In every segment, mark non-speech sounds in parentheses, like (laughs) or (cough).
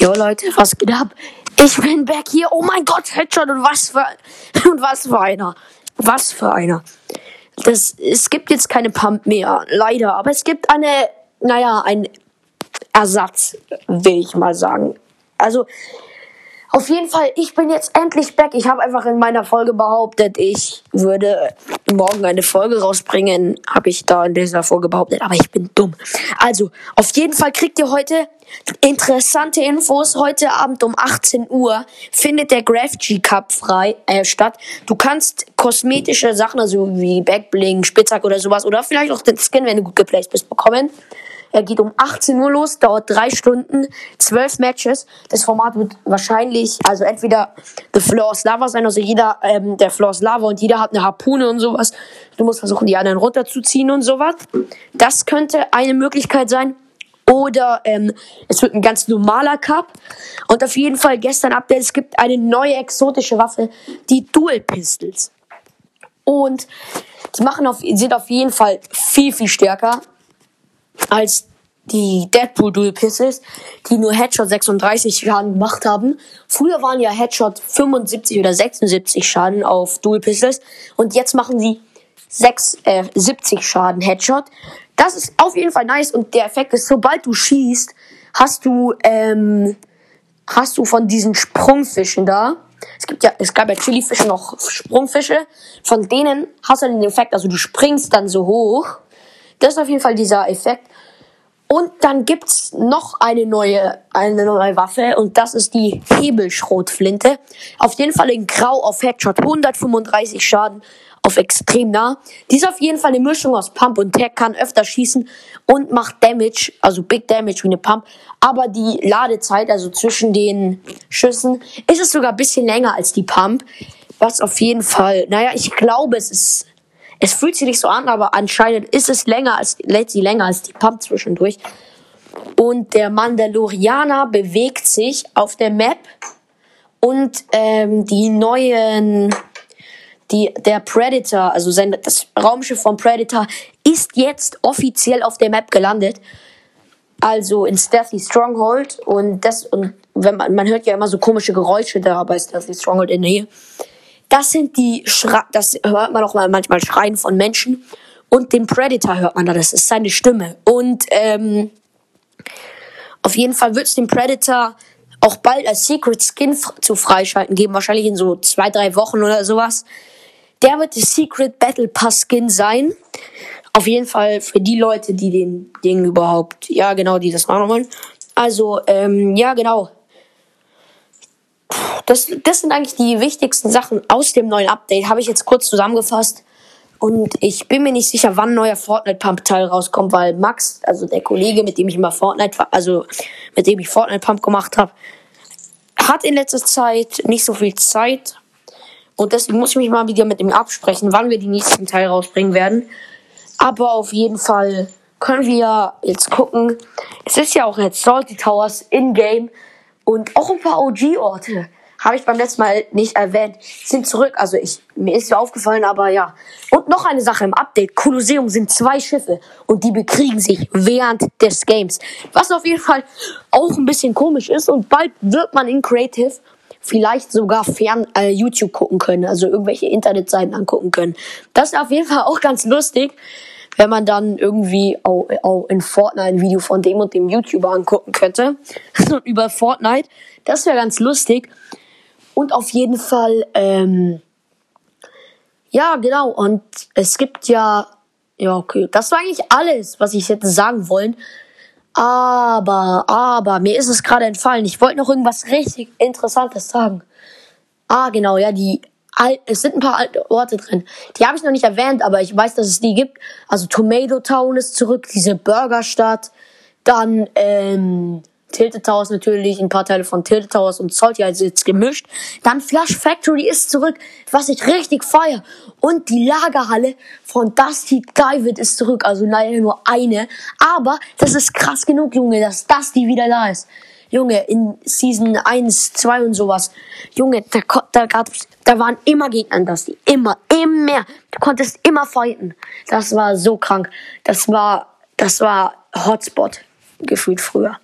Jo Leute, was geht ab? Ich bin back hier. Oh mein Gott, Headshot und was für (laughs) und was für einer. Was für einer. Das, es gibt jetzt keine Pump mehr, leider, aber es gibt eine, naja, ein Ersatz, will ich mal sagen. Also, auf jeden Fall, ich bin jetzt endlich back. Ich habe einfach in meiner Folge behauptet, ich würde morgen eine Folge rausbringen. Habe ich da in dieser Folge behauptet, aber ich bin dumm. Also, auf jeden Fall kriegt ihr heute interessante Infos. Heute Abend um 18 Uhr findet der G Cup frei äh, statt. Du kannst kosmetische Sachen, also wie Backbling, Spitzhack oder sowas, oder vielleicht auch den Skin, wenn du gut geplaced bist, bekommen. Er geht um 18 Uhr los, dauert drei Stunden, zwölf Matches. Das Format wird wahrscheinlich, also entweder The Floor is Lava sein, also jeder, ähm, der Floor is Lava und jeder hat eine Harpune und sowas. Du musst versuchen, die anderen runterzuziehen und sowas. Das könnte eine Möglichkeit sein. Oder ähm, es wird ein ganz normaler Cup. Und auf jeden Fall gestern Update, es gibt eine neue exotische Waffe, die Dual Pistols. Und die machen auf, sind auf jeden Fall viel, viel stärker als die Deadpool Dual Pistols, die nur Headshot 36 Schaden gemacht haben. Früher waren ja Headshot 75 oder 76 Schaden auf Dual Pistols und jetzt machen sie 6, äh, 70 Schaden Headshot. Das ist auf jeden Fall nice und der Effekt ist, sobald du schießt, hast du, ähm, hast du von diesen Sprungfischen da, es gibt ja, es gab ja Chilifische noch Sprungfische, von denen hast du den Effekt, also du springst dann so hoch. Das ist auf jeden Fall dieser Effekt. Und dann gibt's noch eine neue, eine neue Waffe und das ist die Hebelschrotflinte. Auf jeden Fall in Grau auf Headshot 135 Schaden auf extrem nah. Die ist auf jeden Fall eine Mischung aus Pump und Tag, kann öfter schießen und macht Damage, also Big Damage wie eine Pump. Aber die Ladezeit, also zwischen den Schüssen, ist es sogar ein bisschen länger als die Pump. Was auf jeden Fall, naja, ich glaube, es ist es fühlt sich nicht so an, aber anscheinend ist es länger als, lädt sie länger als die Pump zwischendurch. Und der Mandalorianer bewegt sich auf der Map und ähm, die neuen, die, der Predator, also sein, das Raumschiff vom Predator ist jetzt offiziell auf der Map gelandet. Also in Stealthy Stronghold und das, und wenn man, man hört ja immer so komische Geräusche da bei Stealthy Stronghold in der Nähe. Das sind die, Schra das hört man auch mal manchmal Schreien von Menschen. Und den Predator hört man da, das ist seine Stimme. Und ähm, auf jeden Fall wird es den Predator auch bald als Secret Skin zu freischalten geben, wahrscheinlich in so zwei, drei Wochen oder sowas. Der wird der Secret Battle Pass Skin sein. Auf jeden Fall für die Leute, die den Ding überhaupt, ja genau, die das machen wollen. Also, ähm, ja genau das, das sind eigentlich die wichtigsten Sachen aus dem neuen Update. Habe ich jetzt kurz zusammengefasst. Und ich bin mir nicht sicher, wann ein neuer Fortnite-Pump-Teil rauskommt, weil Max, also der Kollege, mit dem ich immer Fortnite, also mit dem ich Fortnite-Pump gemacht habe, hat in letzter Zeit nicht so viel Zeit. Und deswegen muss ich mich mal wieder mit ihm absprechen, wann wir die nächsten Teil rausbringen werden. Aber auf jeden Fall können wir jetzt gucken. Es ist ja auch jetzt Salty Towers in-game und auch ein paar OG-Orte habe ich beim letzten Mal nicht erwähnt, sind zurück. Also ich, mir ist ja aufgefallen, aber ja. Und noch eine Sache im Update. Kolosseum sind zwei Schiffe und die bekriegen sich während des Games. Was auf jeden Fall auch ein bisschen komisch ist und bald wird man in Creative vielleicht sogar fern äh, YouTube gucken können, also irgendwelche Internetseiten angucken können. Das ist auf jeden Fall auch ganz lustig, wenn man dann irgendwie auch, auch in Fortnite ein Video von dem und dem YouTuber angucken könnte (laughs) über Fortnite. Das wäre ganz lustig. Und auf jeden Fall, ähm, ja, genau. Und es gibt ja, ja, okay, das war eigentlich alles, was ich hätte sagen wollen. Aber, aber, mir ist es gerade entfallen. Ich wollte noch irgendwas richtig Interessantes sagen. Ah, genau, ja, die, es sind ein paar alte Orte drin. Die habe ich noch nicht erwähnt, aber ich weiß, dass es die gibt. Also Tomato Town ist zurück, diese Burgerstadt. Dann, ähm, Tilted Towers natürlich, ein paar Teile von Tilted Towers und Salty also jetzt gemischt. Dann Flush Factory ist zurück, was ich richtig feier. Und die Lagerhalle von Dusty David ist zurück, also leider nur eine. Aber das ist krass genug, Junge, dass Dusty wieder da ist. Junge, in Season 1, 2 und sowas. Junge, da, da, gab's, da waren immer Gegner an Dusty. Immer, immer. Du konntest immer fighten. Das war so krank. Das war, das war Hotspot gefühlt früher.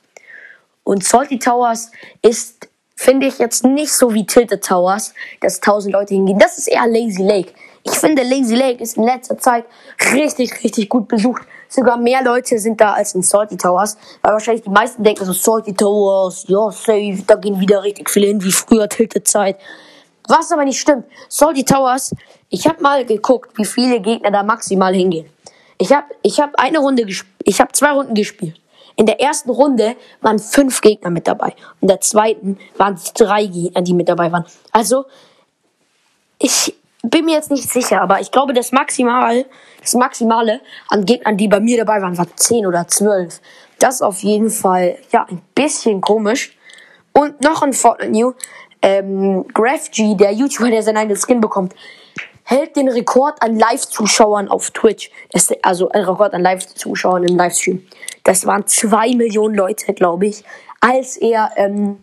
Und Salty Towers ist, finde ich, jetzt nicht so wie Tilted Towers, dass tausend Leute hingehen. Das ist eher Lazy Lake. Ich finde, Lazy Lake ist in letzter Zeit richtig, richtig gut besucht. Sogar mehr Leute sind da als in Salty Towers. Weil wahrscheinlich die meisten denken so, Salty Towers, ja, safe, da gehen wieder richtig viele hin, wie früher Tilted Zeit. Was aber nicht stimmt. Salty Towers, ich habe mal geguckt, wie viele Gegner da maximal hingehen. Ich habe ich hab eine Runde gespielt, ich habe zwei Runden gespielt. In der ersten Runde waren fünf Gegner mit dabei. In der zweiten waren es drei Gegner, die mit dabei waren. Also, ich bin mir jetzt nicht sicher, aber ich glaube, das Maximal, das Maximale an Gegnern, die bei mir dabei waren, war zehn oder zwölf. Das ist auf jeden Fall, ja, ein bisschen komisch. Und noch ein Fortnite New. Ähm, GraphG, der YouTuber, der seinen eigenen Skin bekommt, hält den Rekord an Live-Zuschauern auf Twitch. Das, also ein Rekord an Live-Zuschauern im Livestream. Das waren zwei Millionen Leute, glaube ich, als er ähm,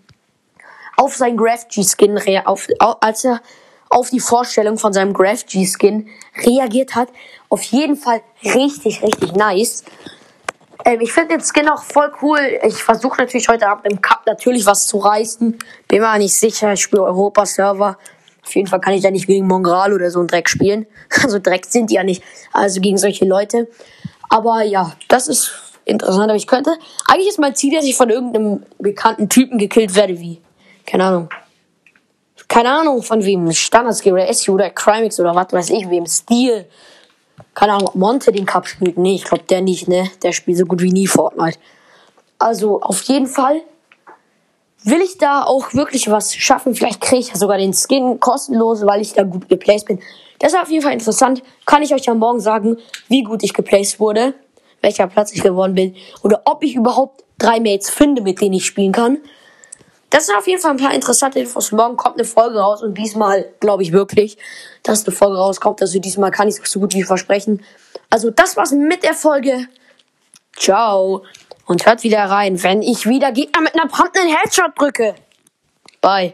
auf sein GraphG-Skin, auf, als er auf die Vorstellung von seinem GraphG-Skin reagiert hat. Auf jeden Fall richtig, richtig nice. Ähm, ich finde den Skin auch voll cool. Ich versuche natürlich heute Abend im Cup natürlich was zu reißen. Bin mir nicht sicher. Ich spiele Europa-Server. Auf jeden Fall kann ich da nicht gegen Mongral oder so einen Dreck spielen. (laughs) Also Dreck sind die ja nicht. Also gegen solche Leute. Aber ja, das ist interessant. Aber ich könnte. Eigentlich ist mein Ziel, dass ich von irgendeinem bekannten Typen gekillt werde, wie. Keine Ahnung. Keine Ahnung von wem. Standards oder SU oder Crimix oder was weiß ich wem. Steel. Keine Ahnung, ob Monte den Cup spielt. Nee, ich glaube der nicht, ne? Der spielt so gut wie nie Fortnite. Also auf jeden Fall will ich da auch wirklich was schaffen. Vielleicht kriege ich ja sogar den Skin kostenlos, weil ich da gut geplaced bin. Das ist auf jeden Fall interessant. Kann ich euch ja morgen sagen, wie gut ich geplaced wurde, welcher Platz ich geworden bin oder ob ich überhaupt drei Mates finde, mit denen ich spielen kann. Das sind auf jeden Fall ein paar interessante Infos. Morgen kommt eine Folge raus und diesmal glaube ich wirklich, dass eine Folge rauskommt. Also diesmal kann ich es so gut wie versprechen. Also das war's mit der Folge. Ciao. Und hört wieder rein, wenn ich wieder Gegner mit einer brandenden Headshot drücke. Bye.